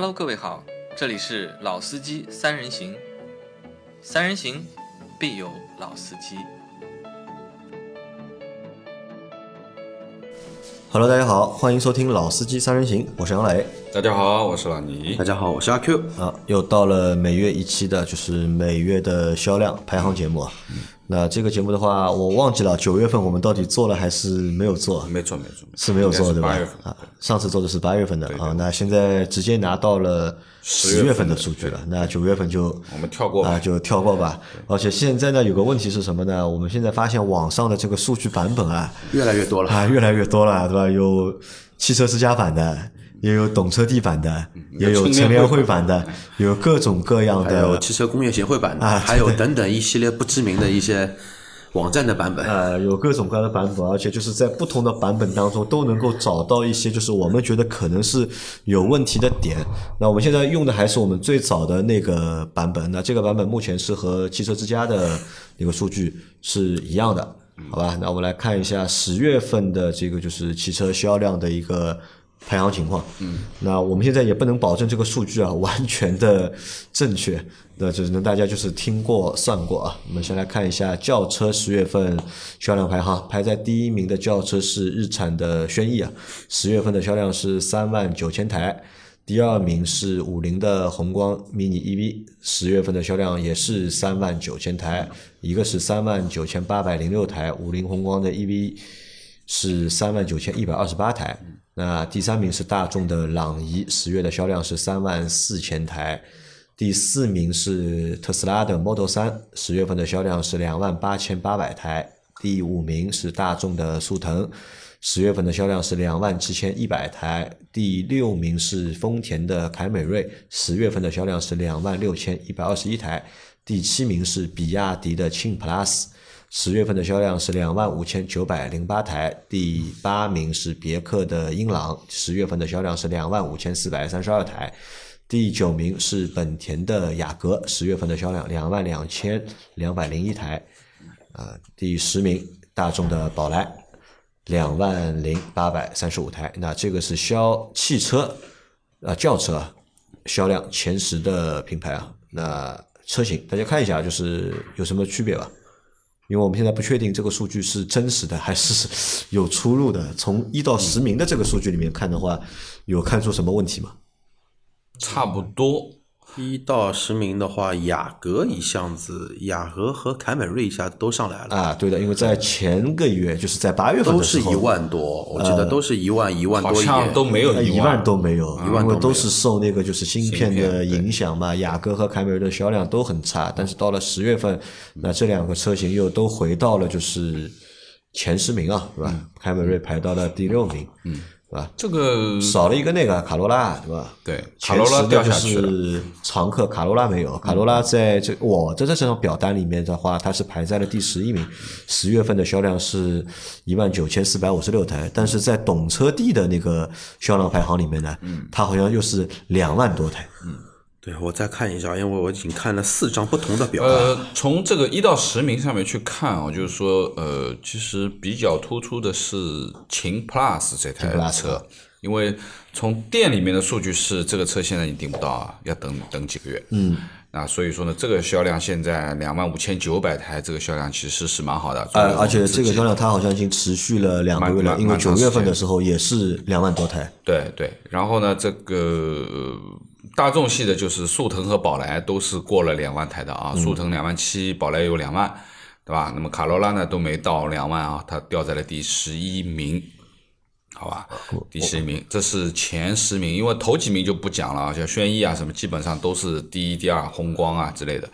Hello，各位好，这里是老司机三人行，三人行必有老司机。Hello，大家好，欢迎收听《老司机三人行》，我是杨磊大家好，我是老倪大。家好，我是阿 Q。啊，又到了每月一期的，就是每月的销量排行节目啊。那这个节目的话，我忘记了九月份我们到底做了还是没有做？没错没错，是没有做对吧？八月份啊，上次做的是八月份的啊，那现在直接拿到了十月份的数据了，那九月份就我们跳过吧啊，就跳过吧。而且现在呢，有个问题是什么呢？我们现在发现网上的这个数据版本啊，越来越多了，啊，越来越多了，对吧？有汽车之家版的，也有懂车帝版的，也有乘联会版的，有各种各样还有的。汽车工业协会版的，啊还有等等一系列不知名的一些网站的版本。呃，有各种各样的版本，而且就是在不同的版本当中都能够找到一些就是我们觉得可能是有问题的点。那我们现在用的还是我们最早的那个版本，那这个版本目前是和汽车之家的那个数据是一样的，好吧？那我们来看一下十月份的这个就是汽车销量的一个排行情况。嗯，那我们现在也不能保证这个数据啊完全的正确，那只能大家就是听过算过啊。我们先来看一下轿车十月份销量排行，排在第一名的轿车是日产的轩逸啊，十月份的销量是三万九千台。第二名是五菱的宏光 mini EV，十月份的销量也是三万九千台，一个是三万九千八百零六台，五菱宏光的 EV 是三万九千一百二十八台。那第三名是大众的朗逸，十月的销量是三万四千台。第四名是特斯拉的 Model 三，十月份的销量是两万八千八百台。第五名是大众的速腾，十月份的销量是两万七千一百台。第六名是丰田的凯美瑞，十月份的销量是两万六千一百二十一台。第七名是比亚迪的庆 Plus，十月份的销量是两万五千九百零八台。第八名是别克的英朗，十月份的销量是两万五千四百三十二台。第九名是本田的雅阁，十月份的销量两万两千两百零一台。啊，第十名大众的宝来，两万零八百三十五台。那这个是销汽车啊轿车销量前十的品牌啊。那车型大家看一下，就是有什么区别吧？因为我们现在不确定这个数据是真实的还是 有出入的。从一到十名的这个数据里面看的话，有看出什么问题吗？差不多，一到十名的话，雅阁一下子，雅阁和凯美瑞一下子都上来了，啊，对的，因为在前个月，就是在八月份都的时候，是一万多，我记得都是一万一万多一点。像都没有呃一万。都没有，一万都没有。因为都是受那个就是芯片的影响嘛。雅阁和凯美瑞的销量都很差，但是到了十月份，那这两个车型又都回到了就是前十名啊，是吧？凯美瑞排到了第六名，嗯，是吧？这个少了一个那个卡罗拉，对吧？对卡罗拉掉下去常客，卡罗拉没有。卡罗拉在这我的这张表单里面的话，它是排在了第十一名，十月份的销量是一万九千四百五十六台，但是在懂车帝的那个销量排行里面呢，它好像又是两万多台。对，我再看一下，因为我已经看了四张不同的表。呃，从这个一到十名上面去看啊，就是说，呃，其实比较突出的是秦 Plus 这台 Plus 车，因为从店里面的数据是这个车现在你订不到啊，要等等几个月。嗯，那所以说呢，这个销量现在两万五千九百台，这个销量其实是蛮好的。呃，而且这个销量它好像已经持续了两个月了，因为九月份的时候也是两万多台。对对，然后呢，这个呃大众系的就是速腾和宝来都是过了两万台的啊，速腾两万七，宝来有两万，对吧？那么卡罗拉呢都没到两万啊，它掉在了第十一名，好吧？第十一名，这是前十名，因为头几名就不讲了啊，像轩逸啊什么，基本上都是第一、第二，宏光啊之类的。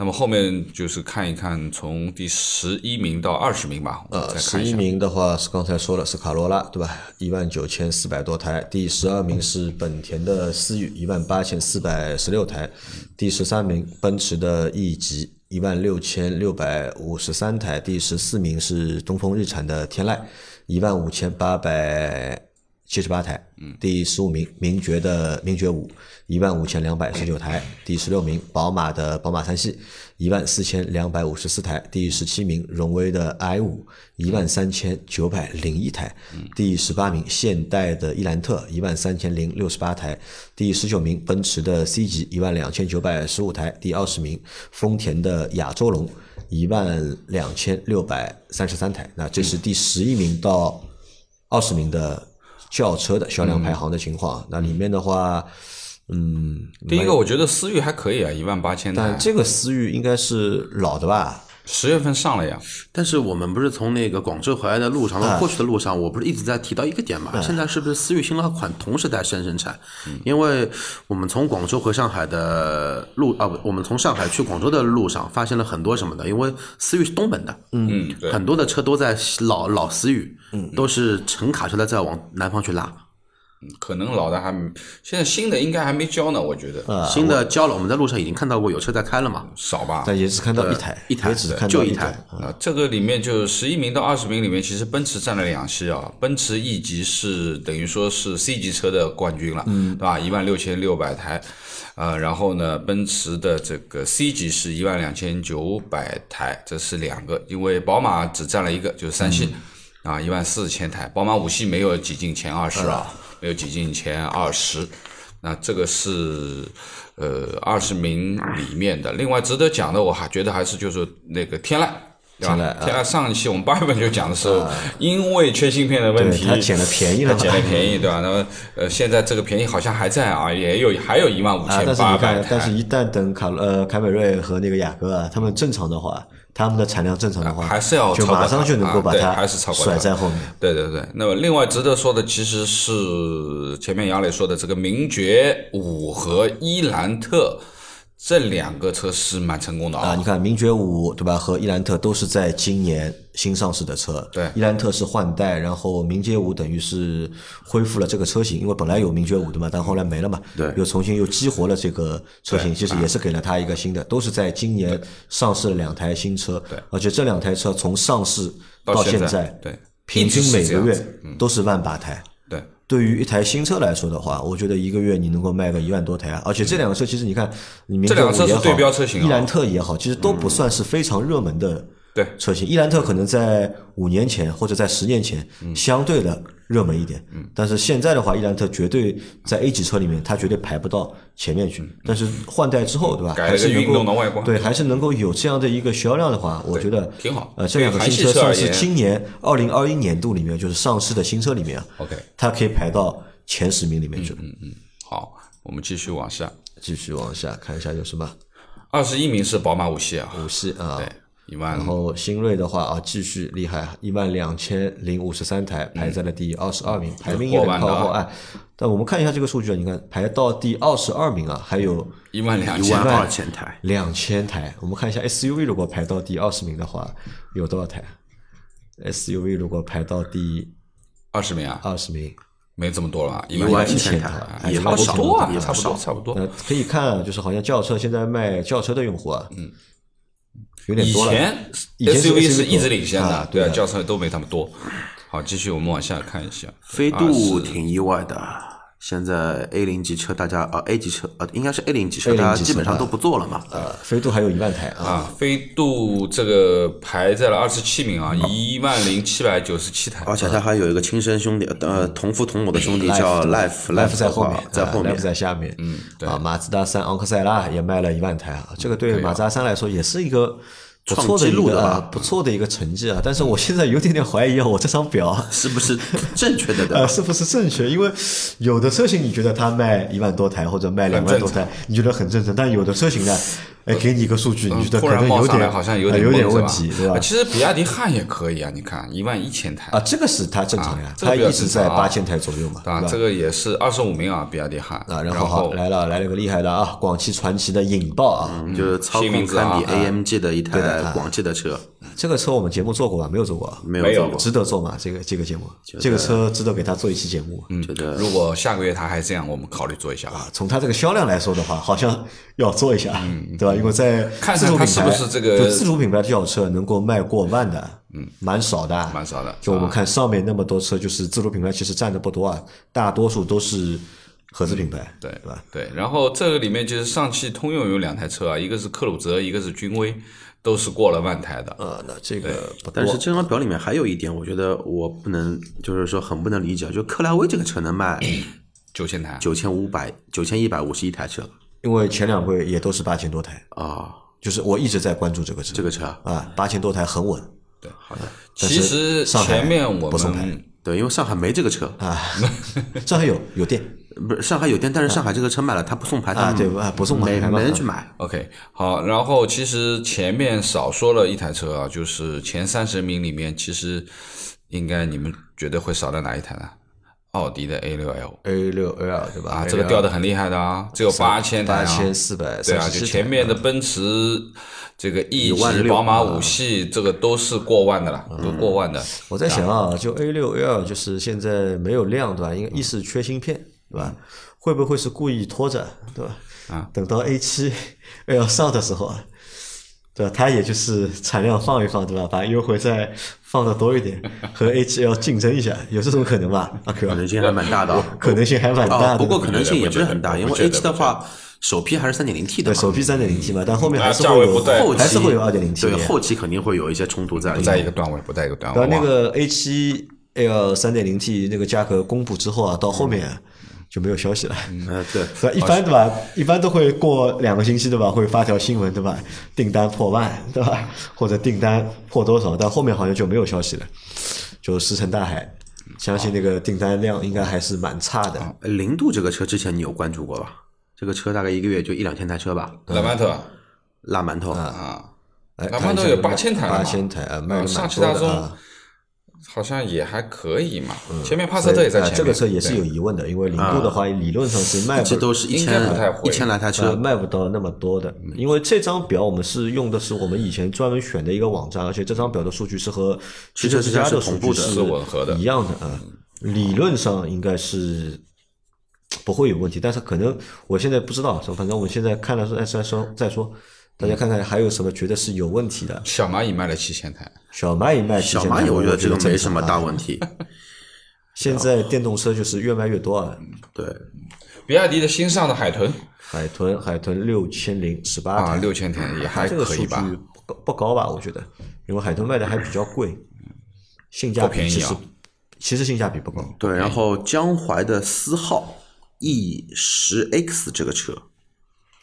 那么后面就是看一看，从第十一名到二十名吧，呃。十一名的话是刚才说了是卡罗拉，对吧？一万九千四百多台。第十二名是本田的思域，一万八千四百十六台。第十三名奔驰的 E 级，一万六千六百五十三台。第十四名是东风日产的天籁，一万五千八百七十八台，第十五名名爵的名爵五一万五千两百十九台，第十六名宝马的宝马三系一万四千两百五十四台，第十七名荣威的 i 五一万三千九百零一台，第十八名现代的伊兰特一万三千零六十八台，第十九名奔驰的 C 级一万两千九百十五台，第二十名丰田的亚洲龙一万两千六百三十三台，那这是第十一名到二十名的轿车的销量排行的情况。那里面的话，嗯，第一个我觉得思域还可以啊，一万八千台但，这个思域应该是老的吧？十月份上了呀。但是我们不是从那个广州回来的路上，啊过去的路上，我不是一直在提到一个点嘛？现在是不是思域新拉款同时在生生产？嗯因为我们从广州回上海的路啊，不，我们从上海去广州的路上发现了很多什么的，因为思域是东本的，嗯，对，很多的车都在老老思域，嗯都是乘卡车的在往南方去拉。可能老的还没现在新的应该还没交呢，我觉得啊新的交了，我们在路上已经看到过有车在开了嘛。少吧。但也只看到一台，一台只看到一就一台啊，这个里面就十一名到二十名里面，其实奔驰占了两席啊。奔驰 E 级是等于说是 C 级车的冠军了，嗯，对吧？一万六千六百台，呃，然后呢，奔驰的这个 C 级是一万两千九百台，这是两个，因为宝马只占了一个，就是三系，啊，一万四千台，宝马五系没有挤进前二十啊，没有挤进前二十。那这个是呃二十名里面的。另外值得讲的，我还觉得还是就是那个天籁。对吧天籁啊？天籁上一期我们八月份就讲的时候，因为缺芯片的问题，对它捡了便宜了它捡了便宜，对吧？那么呃，现在这个便宜好像还在啊，也有还有一万五啊，千八百台。但是一旦等卡呃凯美瑞和那个雅阁啊，他们正常的话，他们的产量正常的话，还是要马上就能够把它还是超过它甩在后面。对对对，那么另外值得说的其实是前面杨磊说的这个名爵五和伊兰特这两个车是蛮成功的啊，啊你。看名爵五对吧？和伊兰特都是在今年新上市的车。对伊兰特是换代，然后名爵五等于是恢复了这个车型，因为本来有名爵五的嘛，但后来没了嘛。对又重新又激活了这个车型，其实也是给了它一个新的，都是在今年上市了两台新车。对而且这两台车从上市到现现在对平均每个月都是万把台。对，于一台新车来说的话，我觉得一个月你能够卖个一万多台啊，而且这两个车其实你看，你名这两个车是对标车型啊伊兰特也好，其实都不算是非常热门的对。车型。伊兰特可能在五年前或者在十年前嗯。相对的热门一点，嗯。但是现在的话，伊兰特绝对在 A 级车里面，它绝对排不到前面去。但是换代之后，对吧？还是能够动的外观。对，还是能够有这样的一个销量的话，我觉得挺好。呃，这两个新车算是今年二零二一年度里面就是上市的新车里面啊。OK，它可以排到前十名里面去。嗯嗯。好，我们继续往下，继续往下看一下有什么。二十一名是宝马五系啊，五系啊，对，一万然后新锐的话啊，继续厉害，一万两千零五十三台，排在了第二十二名，排名有点靠后。哎，但我们看一下这个数据啊，你看排到第二十二名啊，还有一万两千一万千台，两千台。我们看一下 SUV 如果排到第二十名的话，有多少台？SUV 如果排到第二十名啊，二十名，没这么多了吧？一一万一千千台台，也差不多啊，也差不多，。差不多。呃，可以看啊，就是好像轿车现在卖轿车的用户啊，嗯，有点以多了。前以前是 SUV 是一直领先的，对啊，轿车都没他们多。好，继续我们往下看一下，飞度挺意外的，现在 A 零级车大家啊 A 级车啊应该是 A 零级车，A0 大家级车基本上都不做了嘛。呃，飞度还有一万台啊，啊，飞度这个排在了二十七名啊，一万零七百九十七台。而且他还有一个亲生兄弟，呃，同父同母的兄弟叫 Life Life 在后面，在后面 Life 在下面。嗯，对啊，马自达三昂克赛拉也卖了一万台啊，这个对马自达三来说也是一个不错的一个不错的一个成绩啊。但是我现在有点点怀疑啊，我这张表啊是不是正确的呃，是不是正确？因为有的车型你觉得它卖一万多台或者卖两万多台，你觉得很正常，但有的车型呢，哎，给你一个数据，你觉得可能有然冒上来，点好像有点有点问题，对吧啊？其实比亚迪汉也可以啊，你看一万一千台啊，这个是它正常呀啊，这个比较它一直在八千台左右嘛，啊，对吧这？个也是二十五名啊，比亚迪汉啊，然然后好来了，来了个厉害的啊，广汽传祺的引爆啊，就是操新名堪比啊 AMG 的一台广汽的车，这个车我们节目做过吧？没有做过啊，没有做过，值得做吗？这个这个节目，这个车值得给他做一期节目。嗯觉得如果下个月他还这样，我们考虑做一下啊。从他这个销量来说的话，好像要做一下，对吧？因为在嗯看看自主品牌，它是不是这个就自主品牌的轿车能够卖过万的，嗯，蛮少的，蛮少的就我们啊看上面那么多车，就是自主品牌其实占的不多啊，大多数都是合资品牌，对对吧？对，然后这个里面就是上汽通用有两台车啊，一个是克鲁泽，一个是君威，都是过了万台的。呃，那这个不，但是这张表里面还有一点，我觉得我不能，就是说很不能理解，就克莱威这个车能卖九千台，九千五百、九千一百五十一台车因为前两个也都是八千多台，啊，就是我一直在关注这个车，这个车啊，八千多台很稳对好的，其实上海前面我不送牌们对，因为上海没这个车，啊，上海有有店 不是上海有店，但是上海这个车卖了，他不送牌，啊，他对啊，不送没牌嘛没人去买。OK 好，然后其实前面少说了一台车啊，就是前三十名里面，其实应该你们觉得会少掉哪一台呢？奥迪的 A 六 L A 六 L 对吧？啊，这个掉的很厉害的啊，只有八千台八啊，千四百对啊，就前面的奔驰这个 E 级、宝马五系，这个都是过万的了，都过万的。我在想啊，就 A 六 L 就是现在没有量，对吧？因为一是缺芯片，对吧？会不会是故意拖着，对吧？啊，等到 A 七 L 上的时候啊，对吧？它也就是产量放一放，对吧？把优惠再放的多一点，和 A 七 L 竞争一下，有这种可能吧？阿 Q，可能性还蛮大的啊，可能性还蛮大哦，的。不过可能性也不是很大，因为我觉得 A 七的话，首批还是三点零 T 的对，首批三点零 T 嘛，但后面还是啊会有还是会有二点零 T 对的，后期肯定会有一些冲突在里不在一。个段位，不在一个段位。哇然后那个 A 七 L 三点零 T 那个价格公布之后啊，到后面就没有消息了。嗯，对，对吧？一般对吧？一般都会过两个星期对吧？会发条新闻对吧？订单破万对吧？或者订单破多少？但后面好像就没有消息了，就石沉大海。相信那个订单量应该还是蛮差的。呃零度这个车之前你有关注过吧？这个车大概一个月就一两千台车吧，拉曼特拉馒头。啊，哎，南方都有八8000台八千台啊，卖了嗯上蛮汽大众多的啊。好像也还可以嘛。前面帕萨特也在啊前面，这个车也是有疑问的，因为零度的话，理论上是卖不一直都是一应该不太千会。一千来台呃车，卖不到那么多的，因为这张表我们是用的是我们以前专门选的一个网站，而且这张表的数据是和汽车之家的数据是同步的是吻合的。一样的啊。理论上应该是不会有问题，但是可能我现在不知道，反正我们现在看了再再说再说，大家看看还有什么觉得是有问题的。小蚂蚁卖了七千台，小蚂蚁卖小蚂蚁我觉得这个没什么大。问题。现在电动车就是越卖越多啊，对，比亚迪的新上的海豚海豚海豚六千零十八啊，台，六千台也还可以吧？不高不高吧？我觉得，因为海豚卖的还比较贵，性价不便宜啊比其实其实性价比不高。对，然后江淮的思皓 E 十 X 这个车，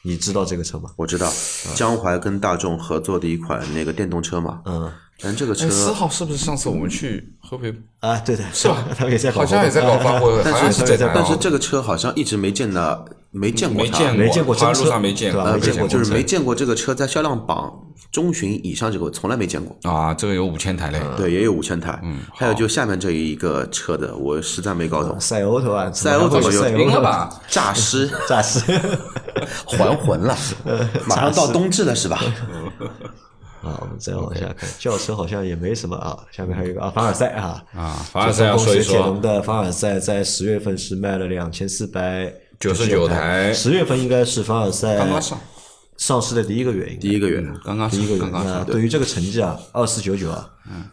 你知道这个车吗？我知道，江淮跟大众合作的一款那个电动车嘛。嗯但这个车四号是不是上次我们去合肥？啊，对对，是吧 他们也在搞好像也在搞发布会，但是但是这个车好像一直没见到，没见过它，没见没见过真车路上没见过，没见过就是没见过这个车在销量榜中旬以上，这个从来没见过。啊，这个有五千台嘞，对，也有五千台。嗯，还有就下面这一个车的，我实在没搞懂，赛欧对吧？赛欧怎么有赛欧赢了吧？诈尸诈尸 还魂了，马上到冬至了是吧？啊！我们再往下看，轿车好像也没什么啊。下面还有一个啊，凡尔赛啊，啊，凡尔赛要说一雪铁龙，的凡尔赛在十月份是卖了两千四百99台十月份应该是凡尔赛刚刚上，上市的第一个月，第一个月，刚刚第一个月。对于这个成绩啊，二四九九啊，嗯，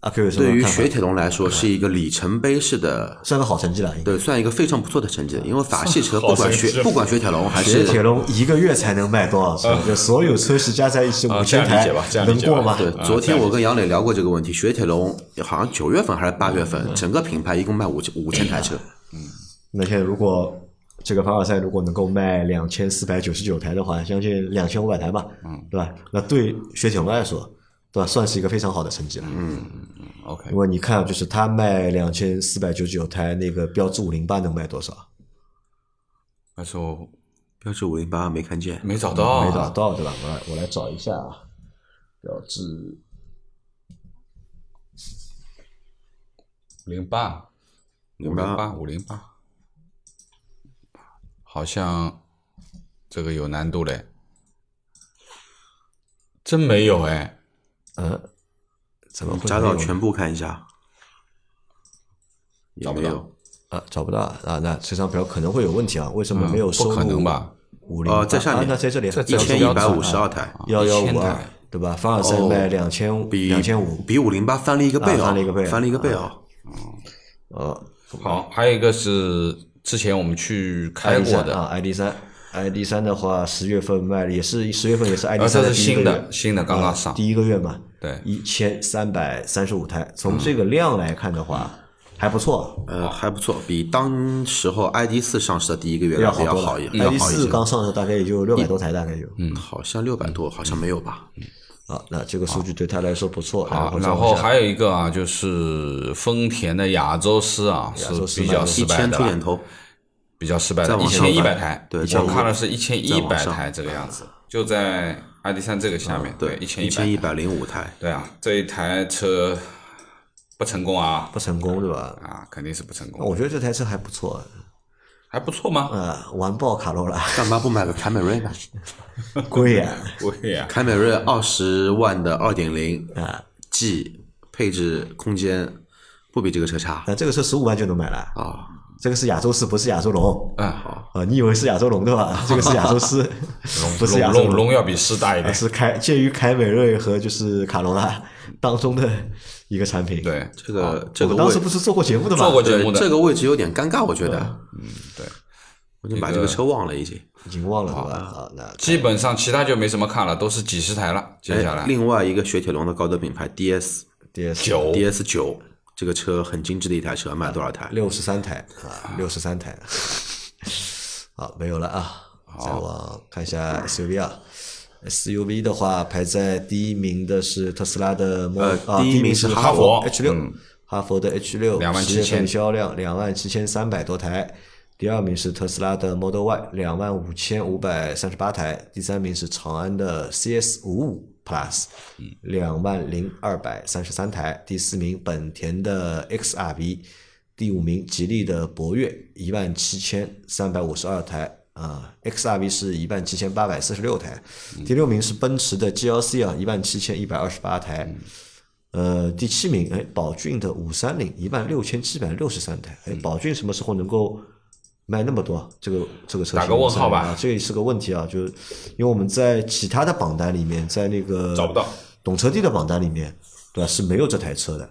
阿 Q 有什么对于雪铁龙来说是一个里程碑式的，算个好成绩了，对，算一个非常不错的成绩。因为法系车不管雪不管雪铁龙还是雪铁龙一个月才能卖多少车？就所有车系加在一起啊五千台能过吗？对，啊昨天我跟杨磊聊过这个问题，雪铁龙好像九月份还是八月份，整个品牌一共卖五千五千台车，那现在如果这个凡尔赛如果能够卖两千四百九十九台的话，将近两千五百台吧，嗯，对吧？那对雪铁龙来说，对吧，算是一个非常好的成绩了。嗯，OK，因为你看，就是它卖两千四百九十九台，那个标致五零八能卖多少？那时候标致五零八没看见，没找到，没找到，对吧？我来我来找一下啊，标致零八五零08八五零八，好像这个有难度嘞，真没有哎，嗯，怎么会加到全部看一下，找不到。啊？找不到啊？啊那这张表可能会有问题啊？为什么没有嗯收录？不可能吧？五零哦在下面啊，那在这里一千一百五十二台，幺幺五二台，对吧？凡尔赛卖两千比两千五，比五零八翻了一个倍啊翻了一个倍翻了一个倍啊！呃，好，还有一个是之前我们去开过的，啊，ID 三，ID 三的话，十月份卖了，也是十月份也是 ID 呃，三的新第一个月。的，新的刚刚上，啊第一个月嘛，对。一千三百三十五台，从这个量来看的话，还不错，呃，还不错，比当时候 ID 四上市的第一个月要好多了。好一点 ID 四。刚上市大概也就六百多台，大概有，嗯，好像六百多，好像没有吧？啊，那这个数据对他来说不错。好，然后还有一个啊，就是丰田的亚洲狮啊，是洲狮比较卖一千失败的啦，出点头，比较失败的，一千一百台，对我看了是一千一百台这个样子，就在 ID 三这个下面，对，一千一千一百零五台，对啊，这一台车不成功啊，不成功对吧？啊，肯定是不成功，我觉得这台车还不错，还不错吗？呃，完爆卡罗拉，干嘛不买个凯美瑞呢？贵呀，贵呀，凯美瑞二十万的二点零啊，G 配置空间不比这个车差那这个车十五万就能买了，啊！这个是亚洲狮，不是亚洲龙。嗯，好，啊，你以为是亚洲龙对吧？这个是亚洲狮，不是亚洲龙龙龙要比狮大一啊点，是凯介于凯美瑞和就是卡罗拉当中的一个产品。，对，这个这个我当时不是做过节目的吗？做过节目的这个位置有点尴尬，我觉得，嗯，对。我就把这个车忘了已经。已经忘了对吧？啊，那基本上其他就没什么看了，都是几十台了。接下哎，来另外一个雪铁龙的高德品牌 DS DS 九 DS 九这个车很精致的一台车，卖多少台？六十三台啊，六十三台。好，没有了啊。再往看一下 SUV 啊，SUV 的话排在第一名的是特斯拉的 Model 啊，呃第一名是哈佛 H 六嗯，哈佛的 H 六27,000十月份销量两万七千三百多台。第二名是特斯拉的 Model Y，两万五千五百三十八台；第三名是长安的 CS 五五 Plus，两万零二百三十三台；第四名本田的 XRV，第五名吉利的博越，一万七千三百五十二台。啊，XRV 是一万七千八百四十六台，第六名是奔驰的 GLC 啊，一万七千一百二十八台，呃，第七名，哎，宝骏的五三零一万六千七百六十三台，哎，宝骏什么时候能够卖那么多？这个这个车型打个问号吧啊，这也是个问题啊，就是因为我们在其他的榜单里面，在那个找不到。懂车帝的榜单里面，对吧？是没有这台车的，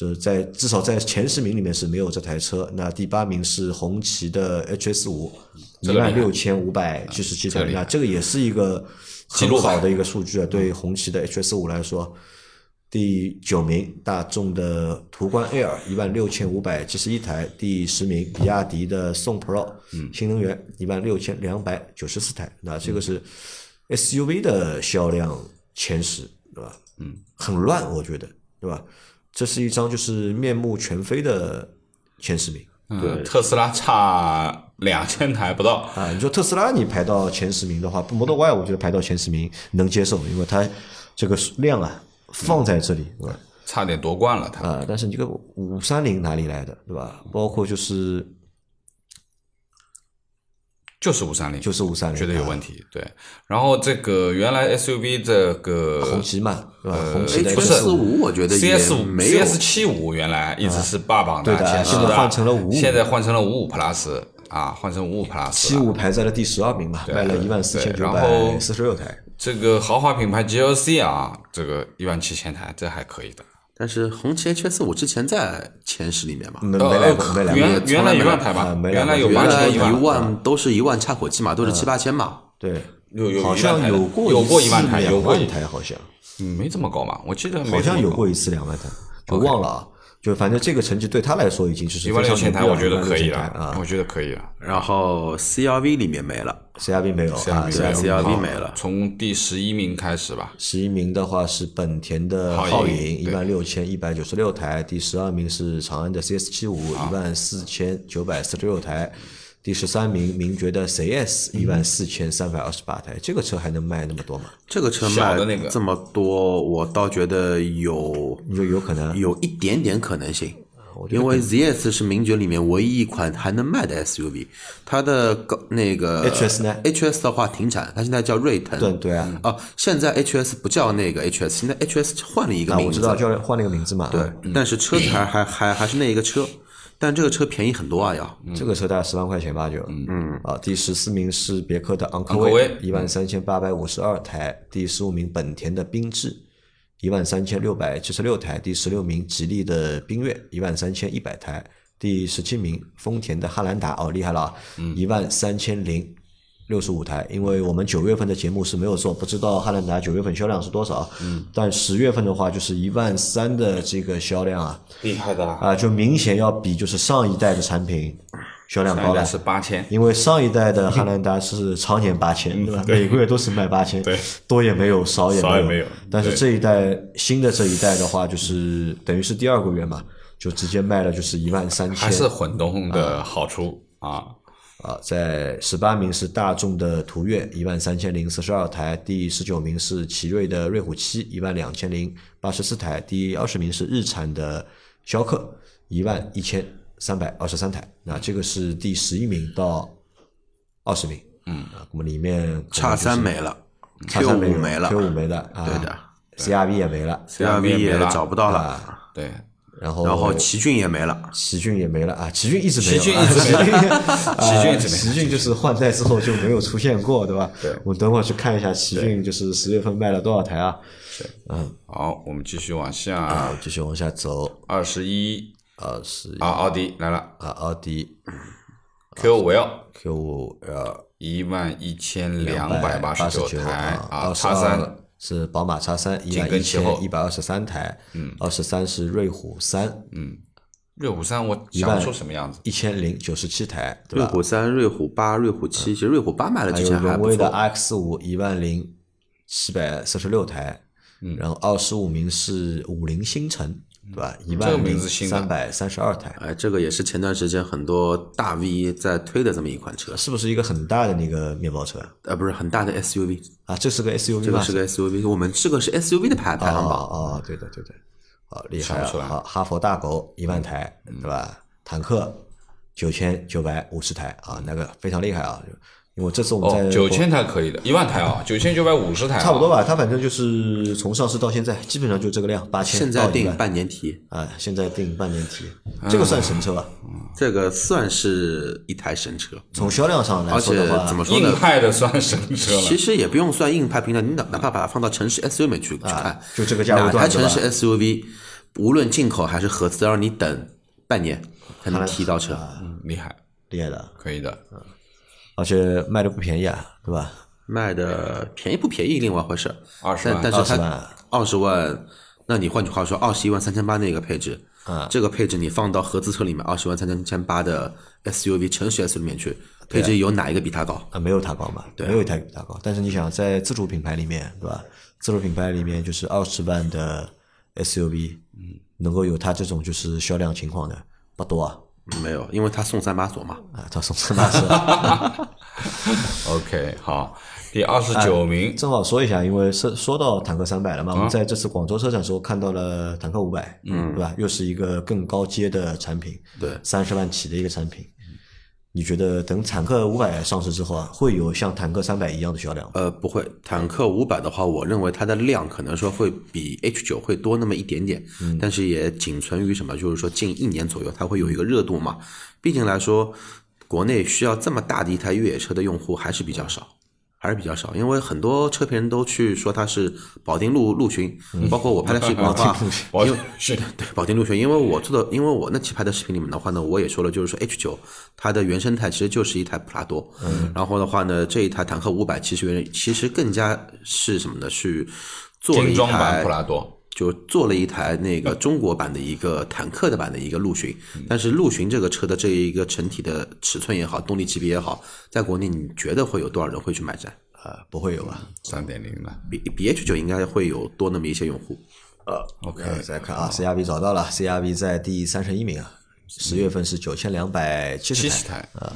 就是在至少在前十名里面是没有这台车。那第八名是红旗的 HS 五，一万六千五百七十七台，那这个也是一个很好的一个数据啊。对红旗的 HS 五来说，第九名大众的途观 Air 一万六千五百七十一台，第十名比亚迪的宋 Pro 新能源一万六千两百九十四台。那这个是 SUV 的销量前十，对吧？嗯，很乱，我觉得，对吧？这是一张就是面目全非的前十名嗯，特斯拉差两千台不到，啊。你说特斯拉你排到前十名的话，Model Y 我觉得排到前十名能接受，因为它这个量啊放在这里，对吧？差点夺冠了。它啊，但是你这个五三零哪里来的，对吧？包括就是就是五三零，就是五三零，觉得有问题。对，然后这个原来 SUV 这个红旗嘛，对吧？红旗的 H 不是四五我觉得 CS 五没有 CS 七五原来一直是霸榜对的前十现在换成了五五现在换成了五五 Plus 啊，换成五五 Plus 了七五排在了第十二名嘛，卖了一万四千对九然后百四十六台。这个豪华品牌 GLC 啊，这个一万七千台，这还可以的。但是红旗 H S 五之前在前十里面嘛，没没来过，没来过。原原来一万台吧原来有原来千一万都是一万差口气嘛，都是七八千嘛。对，有有好像有过有过一一万台，次两有过一台，好像嗯没这么高吧？我记得好像有过一次两万台，我忘了啊。就反正这个成绩对他来说已经就是一万六千台，我觉得可以了啊。我觉得可以了。然后 CRV 里面没了，CRV 没有啊 CRV 没了从第十一名开始吧。十一名的话是本田的皓影一对万六千一百九十六台；第十二名是长安的 CS 七五，一万四千九百四十六台；第十三名名爵的 CS，一万四千三百二十八台。这个车还能卖那么多吗？这个车卖小的那个这么多，我倒觉得有你说有可能？有一点点可能性。我觉得因为 ZS 是名爵里面唯一一款还能卖的 SUV，它的高那个 HS 呢？HS 的话停产，它现在叫锐腾。对对啊，哦，现在 HS 不叫那个 HS，现在 HS 换了一个啊，名字。我知道，叫换了一个名字嘛。对，但是车子还还还还是那一个车，但这个车便宜很多啊，要。这个车大概十万块钱吧，就嗯啊，第十四名是别克的昂科昂科威一万三千八百五十二台，第十五名本田的缤智一万三千六百七十六台，第十六名吉利的缤越一万三千一百台，第十七名丰田的汉兰达。哦厉害了啊，一万三千零六十五台，因为我们九月份的节目是没有做，不知道汉兰达九月份销量是多少，嗯，但十月份的话就是一万三的这个销量啊，厉害的啦，啊，就明显要比就是上一代的产品销量高了现在。是八千，因为上一代的汉兰达是常年八千，对吧？每个月都是卖八千，对，多也没有，少也没少也没有但是这一代新的这一代的话，就是等于是第二个月嘛，就直接卖了就是一万三千，还是混动的好处啊。啊，在十八名是大众的途岳，一万三千零四十二台；第十九名是奇瑞的瑞虎七，一万两千零八十四台；第二十名是日产的逍客，一万一千三百二十三台。那这个是第十一名到二十名，嗯，啊，那么里面差三没了，Q 叉三五没了，Q 五没了，啊、对的，CRV 也没了，，CRV 也找不到了，啊，对，然后然后奇骏也没了。奇骏也没了啊，奇骏一直没有，奇骏啊一直没有啊奇骏一直没有。奇骏就是换代之后就没有出现过，对吧？对。我等会儿去看一下奇骏，就是十月份卖了多少台啊？嗯。好，我们继续往啊下，，继续往下走，二十一二十啊，奥迪来了。啊，奥迪。Q 五 L Q 五 L 一万一千两百百八十十九九台。啊，叉三。是宝马叉三一紧万一千一百二十三台，嗯，二十三是瑞虎三。瑞虎三，我想不出什么样子。一千零九十七台，对？瑞虎三、瑞虎八、瑞虎七，其实瑞虎八卖了之前还不荣威的。RX 五一万零七百四十六台，嗯。然后二十五名是五菱星辰，对吧？一这个万零名字新的三百三十二台，哎，这个也是前段时间很多大 V 在推的这么一款车，是不是一个很大的那个面包车啊？呃，不是很大的 SUV，啊，这是个 SUV 吗？这个是个 SUV，我们这个是 SUV 的排排行榜。哦哦，对的对的，好厉害啊！哈佛大狗一万台，对吧？坦克九千九百五十台啊，那个非常厉害啊！就因为这次我们在哦，九千台可以的，一万台啊，九千九百五十台啊，差不多吧，它反正就是从上市到现在，基本上就这个量，八千现在定半年提，啊，现在定半年提，这个算神车吧。这个算是一台神车，从销量上来说的话，硬怎么说呢？派的算神车了。其实也不用算硬派平台，你哪哪怕把它放到城市 SUV 里面去去看，就这个价位哪段对吧台城市 SUV，无论进口还是合资，让你等半年才能提到车。厉害，厉害的，可以的。而且卖的不便宜啊，对吧？卖的便宜不便宜另外一回事，二十万但但是20它万二十万，那你换句话说，二十一万三千八那个配置，啊这个配置你放到合资车里面，二十万三千八的 SUV 城市 SUV 里面去，配置有哪一个比它高？啊，没有它高嘛，没有一台比它高。但是你想，在自主品牌里面，对吧？自主品牌里面就是二十万的 SUV，嗯，能够有它这种就是销量情况的不多啊。没有，因为他送三把锁嘛。啊，他送三把锁。OK，好，第二十九名，正好说一下，因为说说到坦克三百了啊嘛，我们在这次广州车展时候看到了坦克五百，嗯，对吧？又是一个更高阶的产品，对三十万起的一个产品。你觉得等坦克五百上市之后啊，会有像坦克三百一样的销量？呃，不会，坦克五百的话，我认为它的量可能说会比 H 九会多那么一点点，但是也仅存于什么，就是说近一年左右它会有一个热度嘛。毕竟来说，国内需要这么大的一台越野车的用户还是比较少。还是比较少，因为很多车评人都去说它是保定陆陆巡，包括我拍的视频的话，我因为是的对保定陆巡，因为我做的，因为我那期拍的视频里面的话呢，我也说了，就是说 H 九它的原生态其实就是一台普拉多，嗯，然后的话呢，这一台坦克五百其实原其实更加是什么呢？是做了一精装版台普拉多，就做了一台那个中国版的一个坦克的版的一个陆巡，但是陆巡这个车的这一个整体的尺寸也好，动力级别也好，在国内你觉得会有多少人会去买这？呃，不会有啊？三点零的比比 H 九应该会有多那么一些用户。呃，OK，呃，再看啊，CRV 找到了，CRV 在第三十一名啊，十月份是九千两百七十台。啊，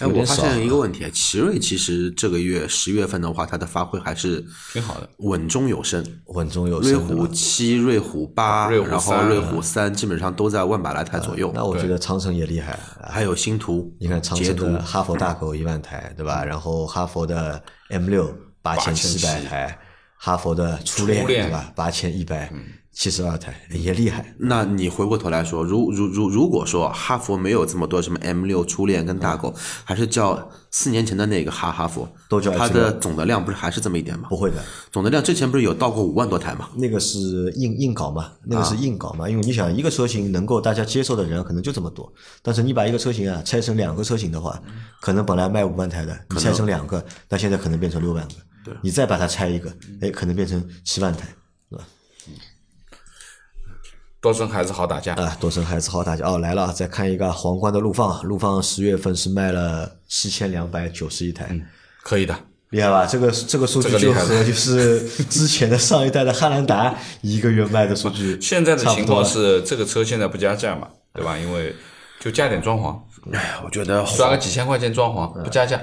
哎，我发现一个问题，奇瑞其实这个月十月份的话，它的发挥还是挺好的。稳中有升。稳中有瑞升瑞虎七、瑞虎八，然后瑞虎三基本上都在万把来台左右。那我觉得长城也厉害，还有星途，你看长捷途。城的哈佛大狗一万台，对吧？然后哈佛的 M 六八千七百台，哈佛的初恋初恋。对吧？八千一百七十二台也厉害。那你回过头来说，如如如如果说哈佛没有这么多什么 M 六初恋跟大狗，还是叫四年前的那个哈哈佛，都叫它的总的量不是还是这么一点吗？不会的，总的量之前不是有到过五万多台吗？那个是硬硬搞嘛，那啊个是硬搞嘛，因为你想一个车型能够大家接受的人可能就这么多，但是你把一个车型啊拆成两个车型的话，可能本来卖五万台的，你拆成两个，那现在可能变成六万个，对，你再把它拆一个，哎，可能变成七万台？多生孩子好打架，啊，多生孩子好打架哦，来了，再看一个皇冠的陆放，陆放十月份是卖了七千两百九十一台，可以的。厉害吧？这个这个数据就和就是之前的上一代的汉兰达一个月卖的数据 现在的情况是，这个车现在不加价嘛，对吧？因为就加点装潢，哎，我觉得刷个几千块钱装潢不加价，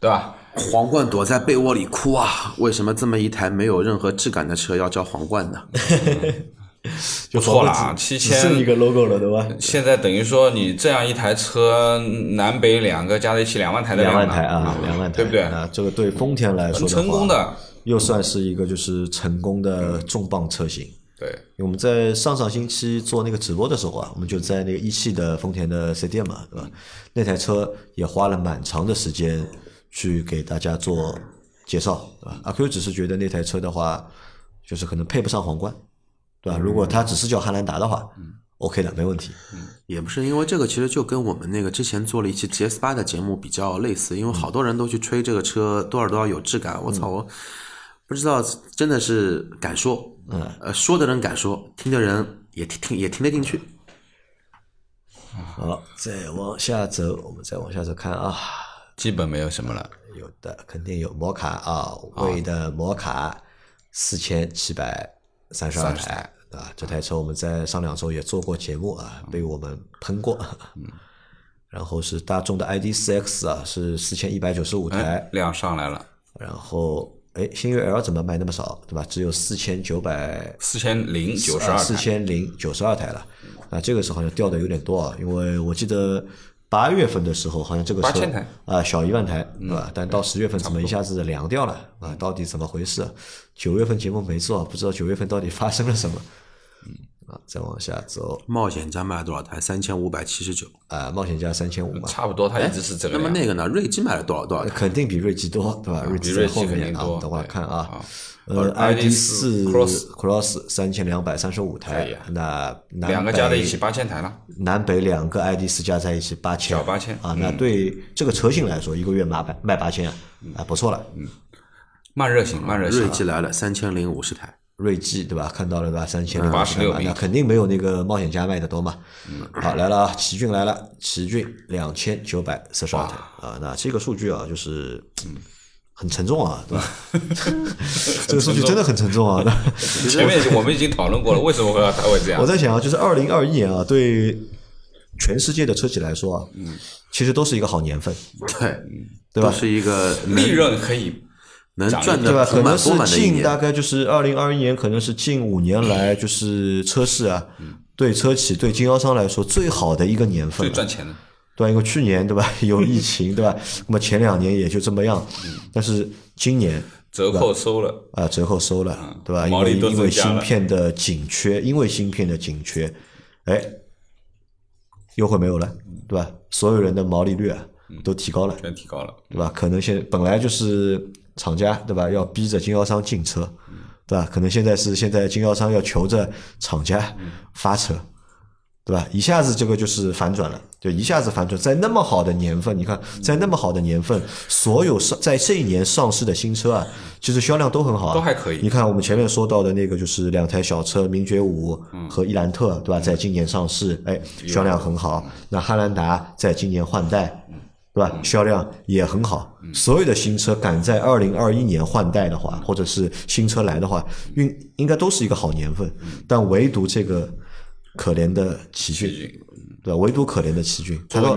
对吧？皇冠躲在被窝里哭啊！为什么这么一台没有任何质感的车要叫皇冠呢？就不错了啊皇冠只7000剩一个 logo 了，对吧？现在等于说你这样一台车，南北两个加在一起两万台的两万台啊，两万台，对不对？啊，这个对丰田来说的话成功的，又算是一个就是成功的重磅车型。对，因为我们在上上星期做那个直播的时候啊，我们就在那个一汽的丰田的四店嘛，对吧？那台车也花了蛮长的时间去给大家做介绍，对吧？阿 Q 只是觉得那台车的话，就是可能配不上皇冠，对吧？如果它只是叫汉兰达的话，OK 的，没问题。也不是因为这个，其实就跟我们那个之前做了一期 GS 八的节目比较类似，因为好多人都去吹这个车多少多少有质感，我操，我不知道真的是敢说，嗯，呃，说的人敢说，听的人也听听也听得进去。好，再往下走，我们再往下走看啊，基本没有什么了。有的肯定有摩卡啊，魏的摩卡四千七百三十二30台，对吧？这台车我们在上两周也做过节目啊，被我们喷过。然后是大众的 ID 四 X 啊，是四千一百九十五台哎，，量上来了，然后哎，星越 L 怎么卖那么少，对吧？只有四千九百四千零九十二四台，千零九十二台了，啊，这个时候好像掉的有点多啊，因为我记得八月份的时候好像这个车8000台啊小一万台，对吧？但到十月份怎么一下子凉掉了啊？到底怎么回事？九月份节目没做，不知道九月份到底发生了什么。嗯啊，再往下走冒险家卖了多少台？三千五百七十九。啊，冒险家三千五嘛，差不多，它一直是这个。那么那个呢？锐际卖了多少多少？肯定比锐际多，对吧？锐际在比锐际后面啊，肯定多等会儿看啊啊。呃呃，ID 四 Cross Cross 三千两百三十五台那两个加在一北起八千台了，南北两个 ID 四加在一起八千，小8000啊，那对这个车型来说，一个月卖八卖八千啊，啊不错了。嗯慢热型，慢热型锐。际来了三千零五十台。锐际对吧？看到了对吧？三千零86那肯定没有那个冒险家卖的多嘛。好，来了啊，奇骏来了，奇骏两千九百四十二台啊，那这个数据啊，就是很沉重啊，对吧？这个数据真的很沉重啊。前面我们已经讨论过了，为什么会它会这样我？在想啊，就是二零二一年啊，对全世界的车企来说啊，嗯其实都是一个好年份，对，对吧都是一个利润可以能赚对吧？的可能是。近大概就是二零二一年，可能是近五年来就是车市啊，对车企对经销商来说最好的一个年份。最赚钱的。对，因为去年对吧 有疫 情对吧？那么前两年也就这么样，但是今年折扣收了，啊折扣收了，对吧？因为因为芯片的紧缺，因为芯片的紧缺，哎，优惠没有了，对吧？所有人的毛利率啊都提高了，全提高了。对吧？可能现本来就是厂家对吧，要逼着经销商进车，对吧？可能现在是现在经销商要求着厂家发车，对吧？一下子这个就是反转了，就一下子反转，在那么好的年份，你看，在那么好的年份，所有上在这一年上市的新车啊，其实销量都很好、啊，都还可以你看我们前面说到的那个，就是两台小车，名爵五和伊兰特，对吧？在今年上市，哎，销量很好。那汉兰达在今年换代。对吧？销量也很好。所有的新车赶在二零二一年换代的话，或者是新车来的话，应应该都是一个好年份。但唯独这个可怜的奇骏，对吧？唯独可怜的奇骏，它到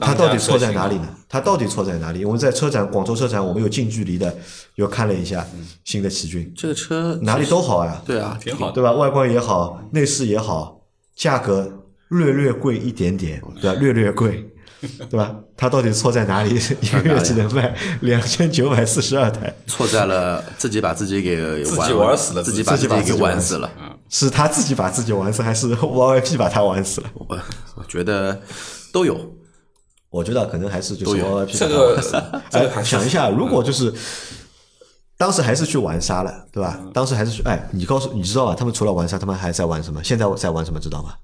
它到底错在哪里呢？它到底错在哪里？我们在车展，广州车展，我们有近距离的又看了一下嗯新的奇骏，这个车哪里都好啊，对啊，挺好。对吧？外观也好，内饰也好，价格略略贵一点点，对吧？略略贵，对吧？它到底错在哪里？一个月只能卖两千九百四十二台，错在了自己把自己给自己玩玩死了自己把自己给玩死了。是他自己把自己玩死，还是 YYP 把他玩死了？我我觉得都有，我觉得可能还是就是都有 YYP 这个这个还哎，想一下，如果就是当时还是去玩沙了，对吧？嗯当时还是去，哎，你告诉你知道吧？他们除了玩沙，他们还在玩什么？现在在玩什么？知道吗？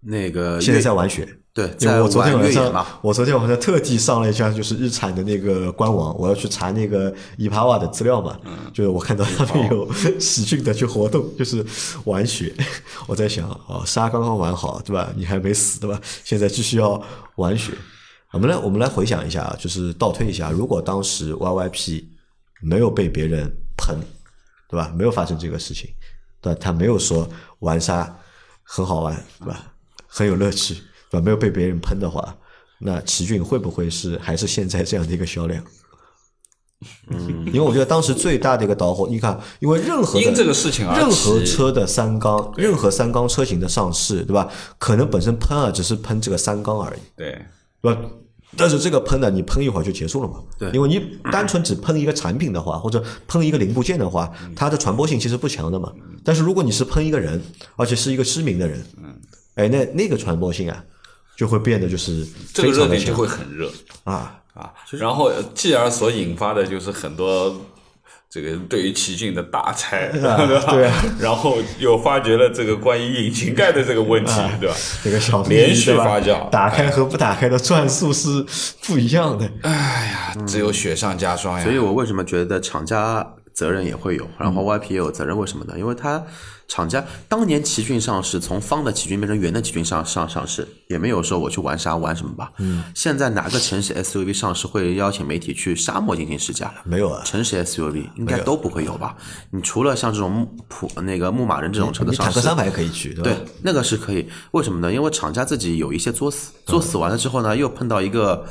那个现在在玩雪。对，因为在我昨天晚上，，我昨天晚上特地上了一下就是日产的那个官网，我要去查那个伊帕瓦的资料嘛，嗯就是我看到他们有喜骏的去活动，就是玩雪。我在想，哦，沙刚刚玩好，对吧？你还没死，对吧？现在继续要玩雪。我们来，我们来回想一下啊，就是倒推一下，如果当时 YYP 没有被别人喷，对吧？没有发生这个事情，对吧？他没有说玩沙很好玩，对吧？很有乐趣，对吧？没有被别人喷的话，那奇骏会不会是还是现在这样的一个销量？嗯，因为我觉得当时最大的一个导火，你看，因为任何的因这个事情而任何车的三缸，任何三缸车型的上市，对吧？可能本身喷啊，只是喷这个三缸而已，对，对吧？但是这个喷呢，你喷一会儿就结束了嘛？对因为你单纯只喷一个产品的话，或者喷一个零部件的话，它的传播性其实不强的嘛。但是如果你是喷一个人，而且是一个知名的人，嗯哎，那那个传播性啊，就会变得就是这个热点就会很热啊。啊。然后继而所引发的就是很多这个对于奇骏的大拆，对吧？对啊然后又发掘了这个关于引擎盖的这个问题，对吧？这个小连续发酵打开和不打开的转速是不一样的。哎呀，只有雪上加霜呀。所以我为什么觉得厂家责任也会有，然嗯后 YP 也有责任？为什么呢？因为它厂家当年奇骏上市，从方的奇骏变成圆的奇骏上上上市，也没有说我去玩啥玩什么吧。嗯，现在哪个城市 SUV 上市会邀请媒体去沙漠进行试驾？没有啊城市 SUV 应该都不会有吧？你除了像这种牧普那个牧马人这种车的上市坦克三，百可以去，对吧？对，那个是可以。为什么呢？因为厂家自己有一些作死，作死完了之后呢，又碰到一个，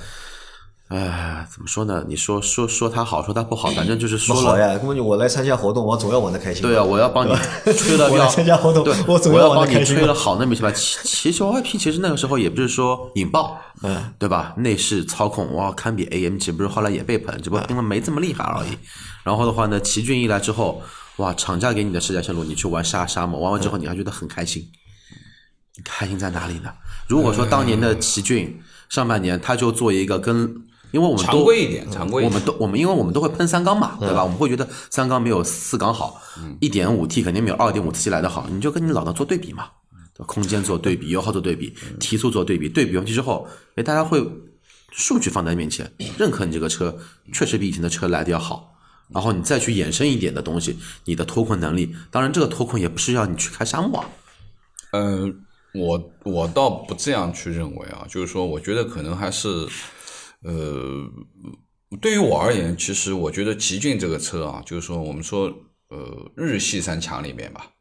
哎，怎么说呢？你说说说他好，说他不好，反正就是说了。不好呀，根本就我来参加活动，我总要玩的开心。对啊，我要帮你吹了 我来要参加活动对，我总我要帮你吹了好那么些吧。其其实 YP 其实那个时候也不是说引爆，嗯，对吧？内饰操控哇，堪比 AMG，不是后来也被喷，只不过因为没这么厉害而已。然后的话呢，奇骏一来之后，哇，厂家给你的试驾线路，你去玩沙沙漠，玩完之后你还觉得很开心，你开心在哪里呢？如果说当年的奇骏上半年他就做一个跟，因为我们都常规一点，常规一点。我们都我们因为我们都会喷三缸嘛，对吧？我们会觉得三缸没有四缸好，一点五 T 肯定没有二点五 T 来的好，你就跟你老的做对比嘛，空间做对比，油耗做对比，提速做对比，对比完毕之后，哎，大家会数据放在面前，认可你这个车确实比以前的车来的要好。然后你再去衍生一点的东西，你的脱困能力，当然这个脱困也不是要你去开沙漠啊，嗯，我我倒不这样去认为啊，就是说，我觉得可能还是，呃，对于我而言，其实我觉得奇骏这个车啊，就是说，我们说，呃，日系三强里面吧，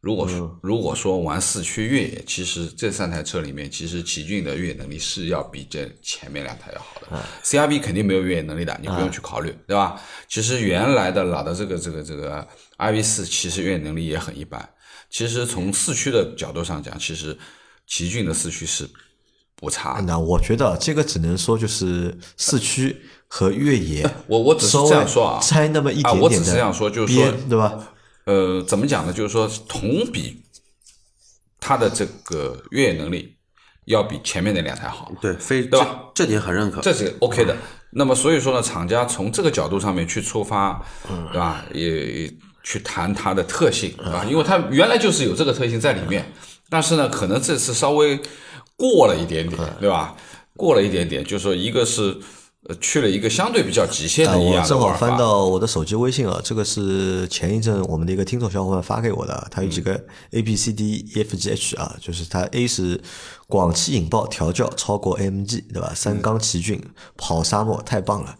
如果说、如果说玩四驱越野，其实这三台车里面，其实奇骏的越野能力是要比这前面两台要好的。CRV 肯定没有越野能力的，你不用去考虑，对吧？其实原来的老的这个这个这个 iV 四，其实越野能力也很一般。其实从四驱的角度上讲，其实奇骏的四驱是不差。那我觉得这个只能说就是四驱和越野，我我只是这样说啊，拆那么一啊，点点的我只是这样说，就是说边，对吧？呃，怎么讲呢？就是说，同比它的这个越野能力要比前面那两台好，对，非对吧这这点很认可。这是 OK 的。那么所以说呢，厂家从这个角度上面去出发，对吧？也也去谈它的特性，对吧？因为它原来就是有这个特性在里面，但是呢，可能这次稍微过了一点点，对吧？过了一点点，就是说一个是呃去了一个相对比较极限啊，的一样的我正好翻到我的手机微信啊，这个是前一阵我们的一个听众小伙伴发给我的，他有几个 A B C D E F G H 啊，就是他 A 是广汽引爆调教超过 AMG 对吧？三缸奇骏跑沙漠太棒了。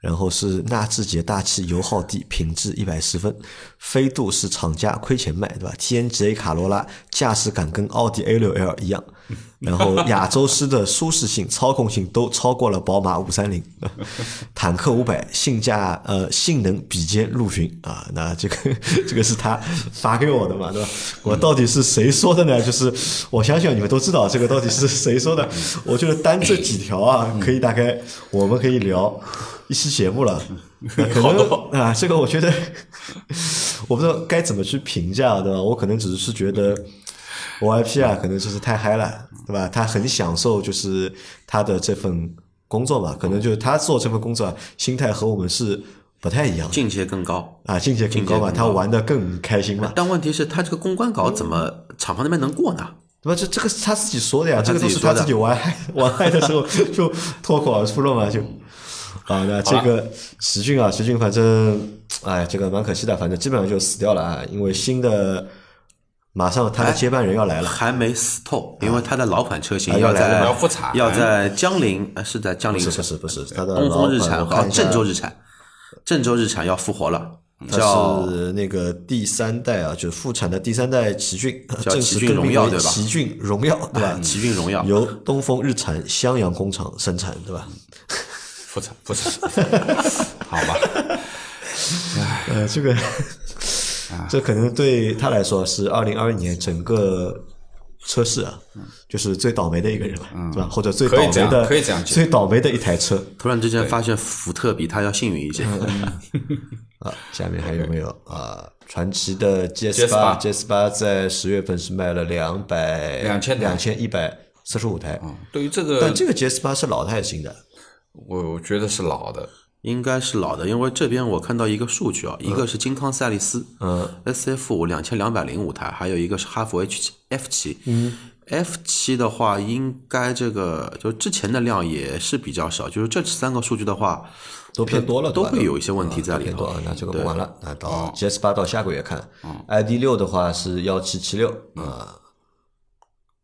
然后是纳智捷大气油耗低，品质一百十分。飞度是厂家亏钱卖，对吧？TNGA 卡罗拉驾驶感跟奥迪 A 六 L 一样。然后亚洲狮的舒适性、操控性都超过了宝马五三零。坦克五百 性价呃性能比肩陆巡啊，那这个 这个是他发给我的嘛，对吧？我到底是谁说的呢？就是我相信你们都知道这个到底是谁说的。我觉得单这几条啊，可以大概我们可以聊。一期节目了，可能啊，这个我觉得我不知道该怎么去评价，对吧？我可能只是觉得 YP 啊，可能就是太嗨了，对吧？他很享受就是他的这份工作嘛，可能就是他做这份工作啊，心态和我们是不太一样，境界更高啊，境界更高嘛，他玩的更开心嘛。但问题是，他这个公关稿怎么厂方那边能过呢？对吧？这这个是他自己说的呀，这个都是他自己玩嗨 玩嗨的时候就脱口而出了嘛，就。啊，那这个奇骏啊，奇骏反正，哎，这个蛮可惜的，反正基本上就死掉了啊，因为新的马上他的接班人要来了，还没死透，因为他的老款车型要在要复产，要在江铃，呃，是在江陵，不是不是，他的东风日产和郑州日产，郑州日产要复活了，叫那个第三代啊，就是复产的第三代奇骏，叫 奇骏荣耀对吧？奇骏荣耀对吧？奇骏荣耀。由东风日产襄阳工厂生产对吧？复产复产，好吧。呃，这个，这可能对他来说是二零二一年整个车市啊，就是最倒霉的一个人了，是吧？或者最倒霉的，可以这样最倒霉的一台车。突然之间发现福特比他要幸运一些。啊，下面还有没有啊？传奇的 GS 八，GS 八在十月份是卖了两百两千两千一百四十五台。对于这个，但这个 GS 八是老的还是新的？我我觉得是老的，应该是老的，因为这边我看到一个数据啊，一个是金康赛利斯，嗯，S F 五两千两百零五台，还有一个是哈弗 H 七 F 七，嗯，F 七的话，应该这个就之前的量也是比较少，就是这三个数据的话都偏多了，都会有一些问题在里头。那这个不管了，那到 G S 八到下个月看，I D 六的话是幺七七六啊，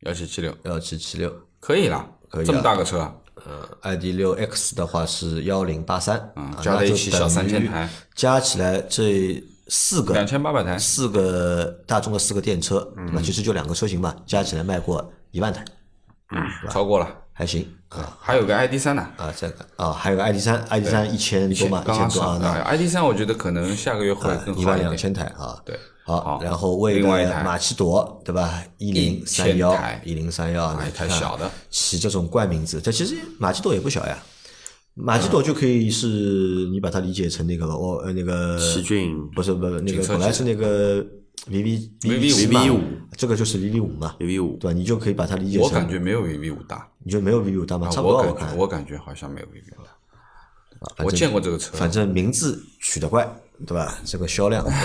幺七七六，幺七七六。可以了，可以这么大个车。呃，ID 六 X 的话是幺零八三，嗯，加在一起小三千台，加起来这四个两千八百台，四个大众的四个电车，那其实就两个车型嘛，加起来卖过一万台，嗯，超过了，还行啊。还有个 ID 三呢，啊，这个啊，还有个 ID 三，ID 三一千多嘛，一千多啊。ID 三我觉觉得可能下个月会更好一万两千台啊，对。好，然后为了马奇朵，对吧？一零三幺，一零三幺，一台小的，起这种怪名字，这其实马奇朵也不小呀。马奇朵就可以是你把它理解成那个哦，呃，那个奇骏，不是不是那个本来是那个 V V V V 五，这个就是 V V 五嘛，V V 五，对吧？你就可以把它理解成。我感觉没有 V V 五大，你觉得没有 V V 五大吗？差不多，我感我感觉好像没有 V V 五大。我见过这个车，反正名字取得怪，对吧？这个销量，对吧？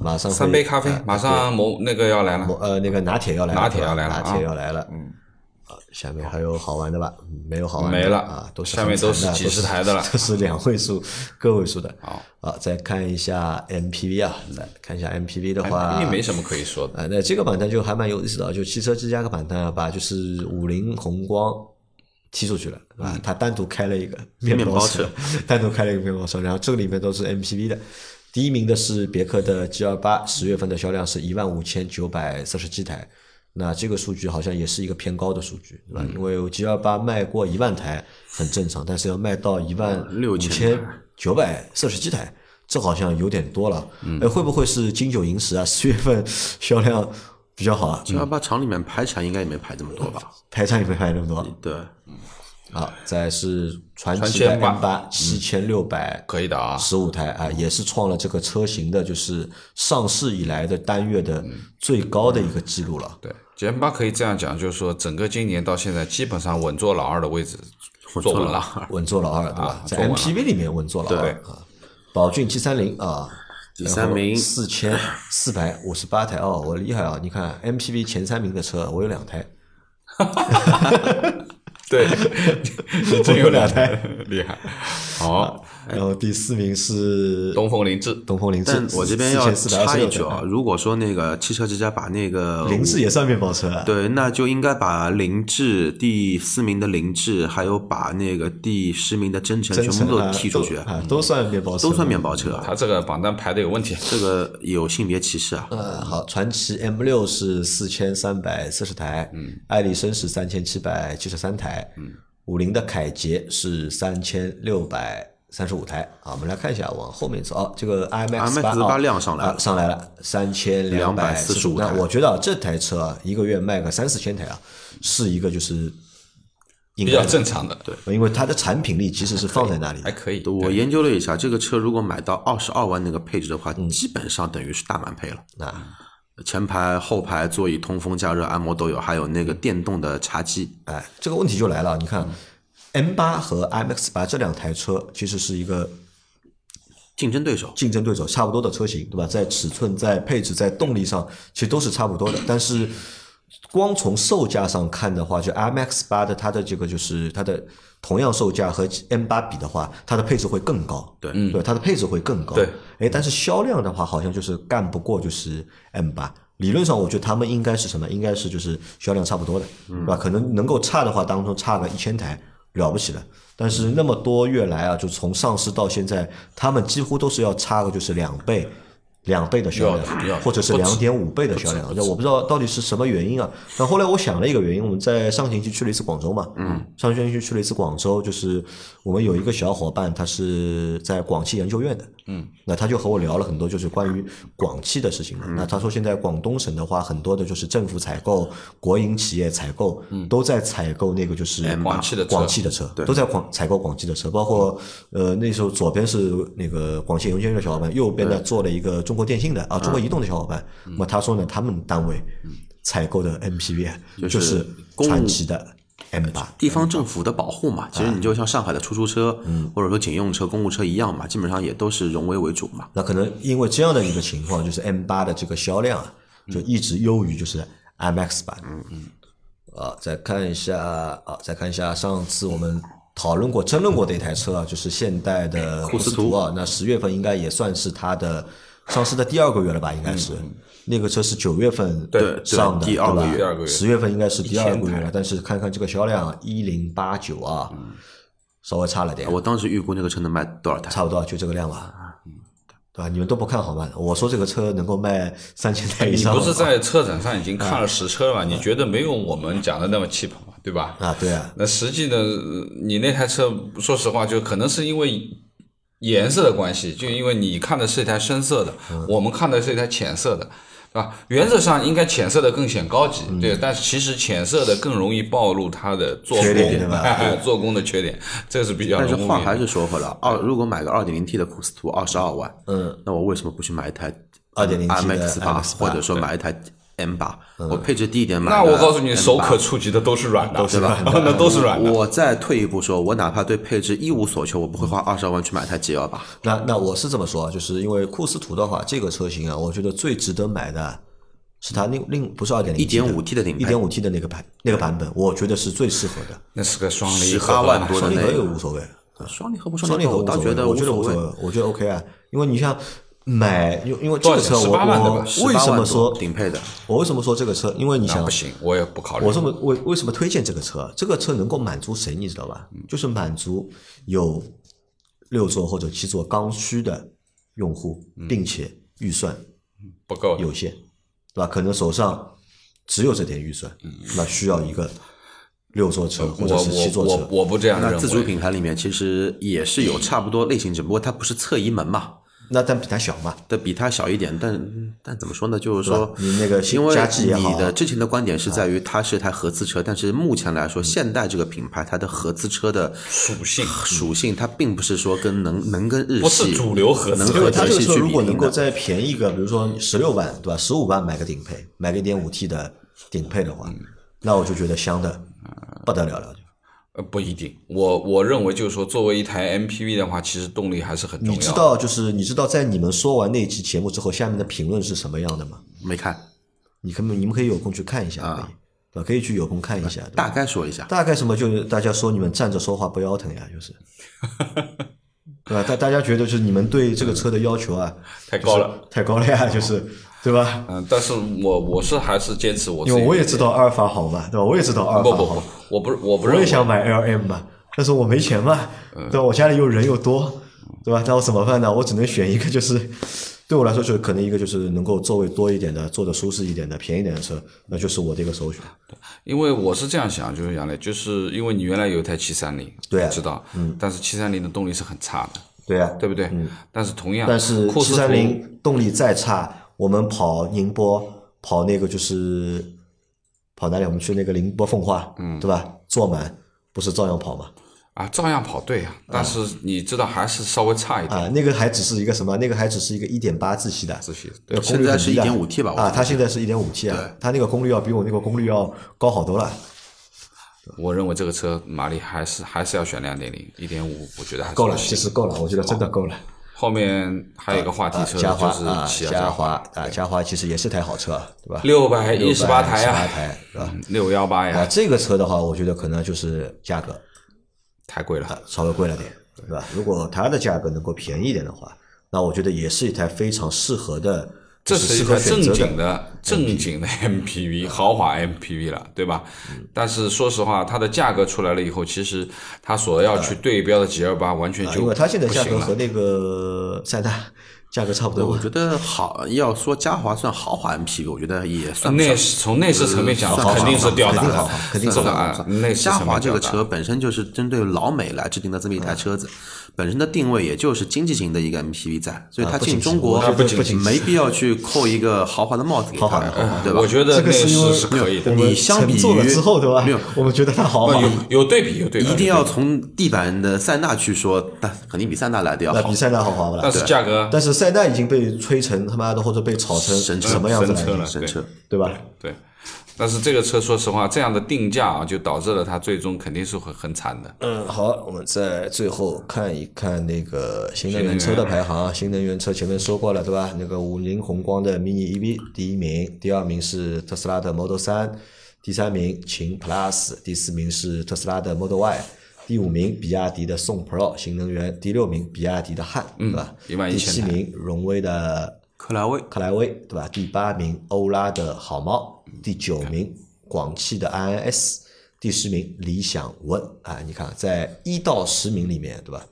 马上三杯咖啡，马上某那个要来了，呃，那个拿铁要来了，拿铁要来了，拿铁要来了，嗯，啊，下面还有好玩的吧？没有好玩的，没了啊，都是下面都是几十台的了，都是两位数、个位数的。好，啊，再看一下 MPV 啊，来看一下 MPV 的话，MPV 没什么可以说的。啊。那这个榜单就还蛮有意思的，就汽车之家的榜单把就是五菱宏光踢出去了，啊，他单独开了一个面包车，单独开了一个面包车，然后这个里面都是 MPV 的。第一名的是别克的 G 二八，十月份的销量是一万五千九百四十七台，那这个数据好像也是一个偏高的数据，对吧？因为 G 二八卖过一万台很正常，但是要卖到一万五千九百四十七台，这好像有点多了。哎，会不会是金九银十啊？十月份销量比较好啊？G 二八厂里面排产应该也没排这么多吧？排产也没排那么多。对。啊，再是传奇的 M 八七千六百，可以的啊，十五台啊，也是创了这个车型的，就是上市以来的单月的最高的一个记录了。对，M 八可以这样讲，就是说整个今年到现在，基本上稳坐老二的位置，坐稳了，稳坐老二，对吧？在 MPV 里面稳坐老二啊。宝骏 G 三零啊，第三名四千四百五十八台哦，我厉害啊！你看 MPV 前三名的车，我有两台。对，真有两台，厉害。好，然后第四名是东风凌志，东风凌志，我这边要插一句啊，如果说那个汽车之家把那个凌志也算面包车啊。对，那就应该把凌志第四名的凌志，还有把那个第十名的真诚全部都踢出去，啊，都算面包车，都算面包车。他这个榜单排的有问题。这个有性别歧视啊！呃，好，传奇 M 六是四千三百四十台，嗯，爱丽绅是三千七百七十三台，嗯，五菱的凯捷是三千六百三十五台。啊。我们来看一下，往后面走。啊，这个 IMX 八八量上来了。啊上来了，三千两百四十245那台我觉得啊，这台车啊，一个月卖个三四千台啊，是一个就是比较正常的，对，因为它的产品力其实是放在那里还可以。我研究了一下，这个车如果买到二十二万那个配置的话，基本上等于是大满配了。那前排、后排座椅通风、加热、按摩都有，还有那个电动的茶几。哎，这个问题就来了，你看 M 八和 MX 八这两台车其实是一个竞争对手，竞争对手差不多的车型，对吧？在尺寸、在配置、在动力上，其实都是差不多的。但是，光从售价上看的话，就 MX 八的它的这个就是它的同样售价和 M 八比的话，它的配置会更高，对对，它的配置会更高。对，哎，但是销量的话，好像就是干不过就是 M 八。理论上，我觉得他们应该是什么？应该是就是销量差不多的，对吧？可能能够差的话，当中差个一千台了不起了。但是那么多月来啊，就从上市到现在，他们几乎都是要差个就是两倍。两倍的销量，或者是两点五倍的销量，那我不知道到底是什么原因啊。但后来我想了一个原因，我们在上星期去了一次广州嘛，嗯，上星期去了一次广州，就是我们有一个小伙伴，他是在广汽研究院的，嗯，那他就和我聊了很多就是关于广汽的事情嘛。那他说现在广东省的话，很多的就是政府采购、国营企业采购，都在采购那个就是广汽的车广汽的车，都在广采购广汽的车，包括呃那时候左边是那个广汽研究院的小伙伴，右边呢做了一个中国电信的啊中国移动的小伙伴，那么他说呢，他们单位采购的 MPV 啊就是传祺的 M 八，地方政府的保护嘛，其实你就像上海的出租车，或者说警用车、公务车一样嘛，基本上也都是荣威为主嘛。那可能因为这样的一个情况，就是 M 八的这个销量啊，就一直优于就是 MX 版。嗯嗯。啊，再看一下啊，再看一下上次我们讨论过、争论过的一台车啊，就是现代的库斯图啊。那十月份应该也算是它的上市的第二个月了吧？应该是。那个车是九月份上的，第二个对第二个月十月份应该是第二个1000台月了。但是看看这个销量，一零八九啊，稍微差了点。我当时预估那个车能卖多少台？差不多就这个量吧，对吧？你们都不看好吗？我说这个车能够卖三千台以上你上，不是在车展上已经看了实车了吗？你觉得没有我们讲的那么气派嘛？对吧？啊？对啊，那实际呢，你那台车，说实话，就可能是因为颜色的关系，就因为你看的是一台深色的，我们看的是一台浅色的，对吧？原则上应该浅色的更显高级，对，但是其实浅色的更容易暴露它的做工缺点对吧 做工的缺点，这是比较但是话还是说回来，二如果买个二点零 T 的库斯图二十二万，嗯，那我为什么不去买一台二点零 T 的 MX 八，MX8 或者说买一台 M 八？我配置低一点买。那我告诉你，手可触及的都是软的，都是软的那都是软的。我再退一步说，我哪怕对配置一无所求，我不会花二十万去买台 G 幺八。那那我是这么说啊，就是因为库斯图的话，这个车型啊，我觉得最值得买的是它另另不是二点零一点五 T 的顶一点五 T 的那个版那个版本，我觉得是最适合的。那是个双离18合万多的双离合那个也无所谓，双离合不双双离合我倒觉得我觉得无所所谓，我觉得 OK 啊，因为你像买，因为因为这个车我18万对我为什么说顶配的？我为什么说这个车？因为你想不行，我也不考虑。我这么为为什么推荐这个车？这个车能够满足谁，你知道吧？就是满足有六座或者七座刚需的用户，并且预算不够有限，对吧？可能手上只有这点预算，那需要一个六座车或者是七座车。我我我不这样认为。那自主品牌里面其实也是有差不多类型，只不过它不是侧移门嘛，那但比它小嘛，但比它小一点，但但怎么说呢？就是说，你那个因为你的之前的观点是在于它是台合资车，但是目前来说，现代这个品牌它的合资车的属性属性，它并不是说跟能能跟日不是系主流合资能因因为它这个车和日系去如果能够。再便宜个，比如说十六万，对吧？十五万买个顶配，买个一点五 T 的顶配的话，那我就觉得香的不得了了。呃不一定，我我认为就是说，作为一台 MPV 的话，其实动力还是很重要的。你知道，就是你知道，在你们说完那期节目之后，下面的评论是什么样的吗？没看，你可以你们可以有空去看一下，可以，对吧？可以去有空看一下。大概说一下。大概什么？就是大家说你们站着说话不腰疼呀，就是 对吧？大大家觉得就是你们对这个车的要求啊，太高了，太高了呀，就是对吧？嗯，但是我我是还是坚持我自己，因为我也知道阿尔法好嘛，对吧？我也知道阿尔法好不不不，，我不是我不我认为也想买 LM 嘛，但是我没钱嘛，对吧？我家里又人又多，对吧？那我怎么办呢？我只能选一个，就是对我来说，就是可能一个就是能够座位多一点的，坐的舒适一点的、便宜点的车，那就是我的一个首选。因为我是这样想，就是杨磊，就是因为你原来有一台七三零，对知道，嗯，但是七三零的动力是很差的，对啊，对不对？嗯但是同样，但是七三零动力再差，我们跑宁波，跑那个就是跑哪里？我们去那个宁波奉化，嗯，对吧？坐满不是照样跑吗？啊，照样跑对啊、但是你知道还是稍微差一点。啊，那个还只是一个什么？那个还只是一个一点八自吸的，自吸对，功现在是率很低的 1.5T 吧啊，它现在是一点五 T 啊，它那个功率要比我那个功率要高好多了。我认为这个车马力还是还是要选两点零，一点五，我觉得还够了，其实够了，我觉得真的够了。后面还有一个话题啊，车，就是啊，起亚嘉华华啊，嘉华其实也是台好车，对吧？六百一十八台呀，呀，台对吧？六幺八啊，呀，这个车的话，我觉得可能就是价格太贵了。稍微贵了点，对吧？如果它的价格能够便宜一点的话，那我觉得也是一台非常适合的，这是一台正经的正经的 MPV 豪华 MPV 了，对吧？嗯但是说实话，它的价格出来了以后，其实它所要去对标的 G 二八完全啊，就因为它现在价格和那个塞纳价格差不多。我觉得好，要说嘉华算豪华 MPV，我觉得也算不内。饰从内饰层面讲，算肯定是吊打肯定好的，肯定好这个啊，内饰嘉华这个车本身就是针对老美来制定的这么一台车子，本身的定位也就是经济型的一个 MPV 在，所以它进中国没必要去扣一个豪华的帽子给它豪华的豪华，对吧？我觉得这个是因可以的我。们你相比于之后，对吧？没有我们觉得它豪华，有有对比，有对比，一定要从地板的塞纳去说，那肯定比塞纳来的要好那比。塞纳豪华不啦但？是价格但是塞纳已经被吹成他妈的，或者被炒成神车什么样子了，神车了神车，对吧？对，但是这个车说实话，这样的定价啊，就导致了它最终肯定是会很惨的。嗯，好，我们在最后看一看那个新能源车的排行啊。新能源车前面说过了，对吧？那个五菱宏光的 mini EV 第一名，第二名是特斯拉的 Model 三，第三名秦 Plus，第四名是特斯拉的 Model Y。第五名，比亚迪的宋 Pro 新能源；第六名，比亚迪的汉，对吧？11,000第七名，荣威的克莱威。克莱威，对吧？第八名欧拉的好猫，第九名广汽的 INS，第十名理想 ONE 啊，你看在一到十名里面，对吧？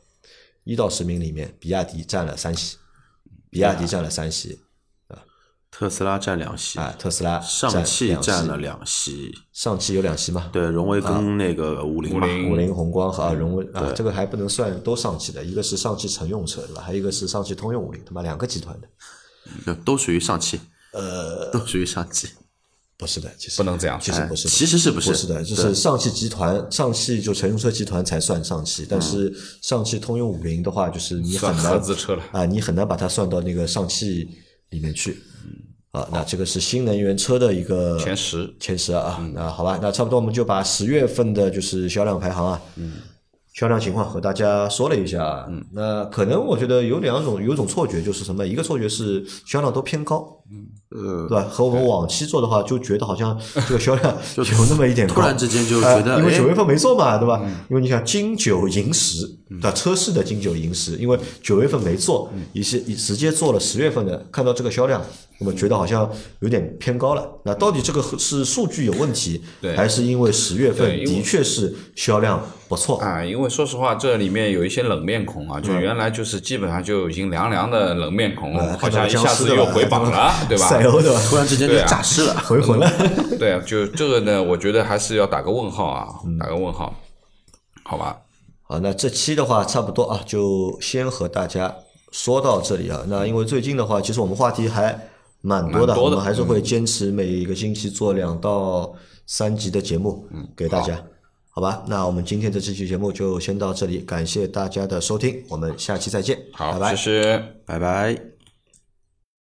一到十名里面，比亚迪占了三席，比亚迪占了三席啊特斯拉占两席，啊，特斯拉上汽占了两席，上汽有两席嘛？对，荣威跟那个五菱嘛，五菱五菱宏光和啊荣威啊，这个还不能算都上汽的，一个是上汽乘用车，对吧？还有一个是上汽通用五菱，他妈两个集团的，就都属于上汽，呃，都属于上汽。不是的，其实不能这样。其实不是的，其实是不是？不是的，就是上汽集团，上汽就乘用车集团才算上汽，但是上汽通用五菱的话，就是你很难合车了。啊，你很难把它算到那个上汽里面去。啊，那这个是新能源车的一个前十。前十啊，那好吧，那差不多我们就把十月份的就是销量排行啊，销量情况和大家说了一下。嗯，那可能我觉得有两种，有一种错觉就是什么？一个错觉是销量都偏高，呃对，吧？和我们往期做的话，就觉得好像 这个销量有那么一点高，突然之间就呃觉得哎因为九月份没做嘛，对吧？因为你想金九银十，对吧？车市的金九银十，因为九月份没做，一些直接做了十月份的，看到这个销量，我们觉得好像有点偏高了。那到底这个是数据有问题，对还是因为十月份的确是销量不错？啊，因为说实话，这里面有一些冷面孔啊，就原来就是基本上就已经凉凉的冷面孔，呃好像一下子又回榜了，对吧？赛欧对吧？突然之间就诈尸了，回魂了。对啊，就这个呢，我觉得还是要打个问号啊，嗯打个问号，好吧？好，那这期的话差不多啊，就先和大家说到这里啊。那因为最近的话，其实我们话题还蛮多的，蛮多的我们还是会坚持每个星期做两到三集的节目嗯给大家，好吧？那我们今天的这期节目就先到这里，感谢大家的收听，我们下期再见，好，拜拜谢。谢。拜拜。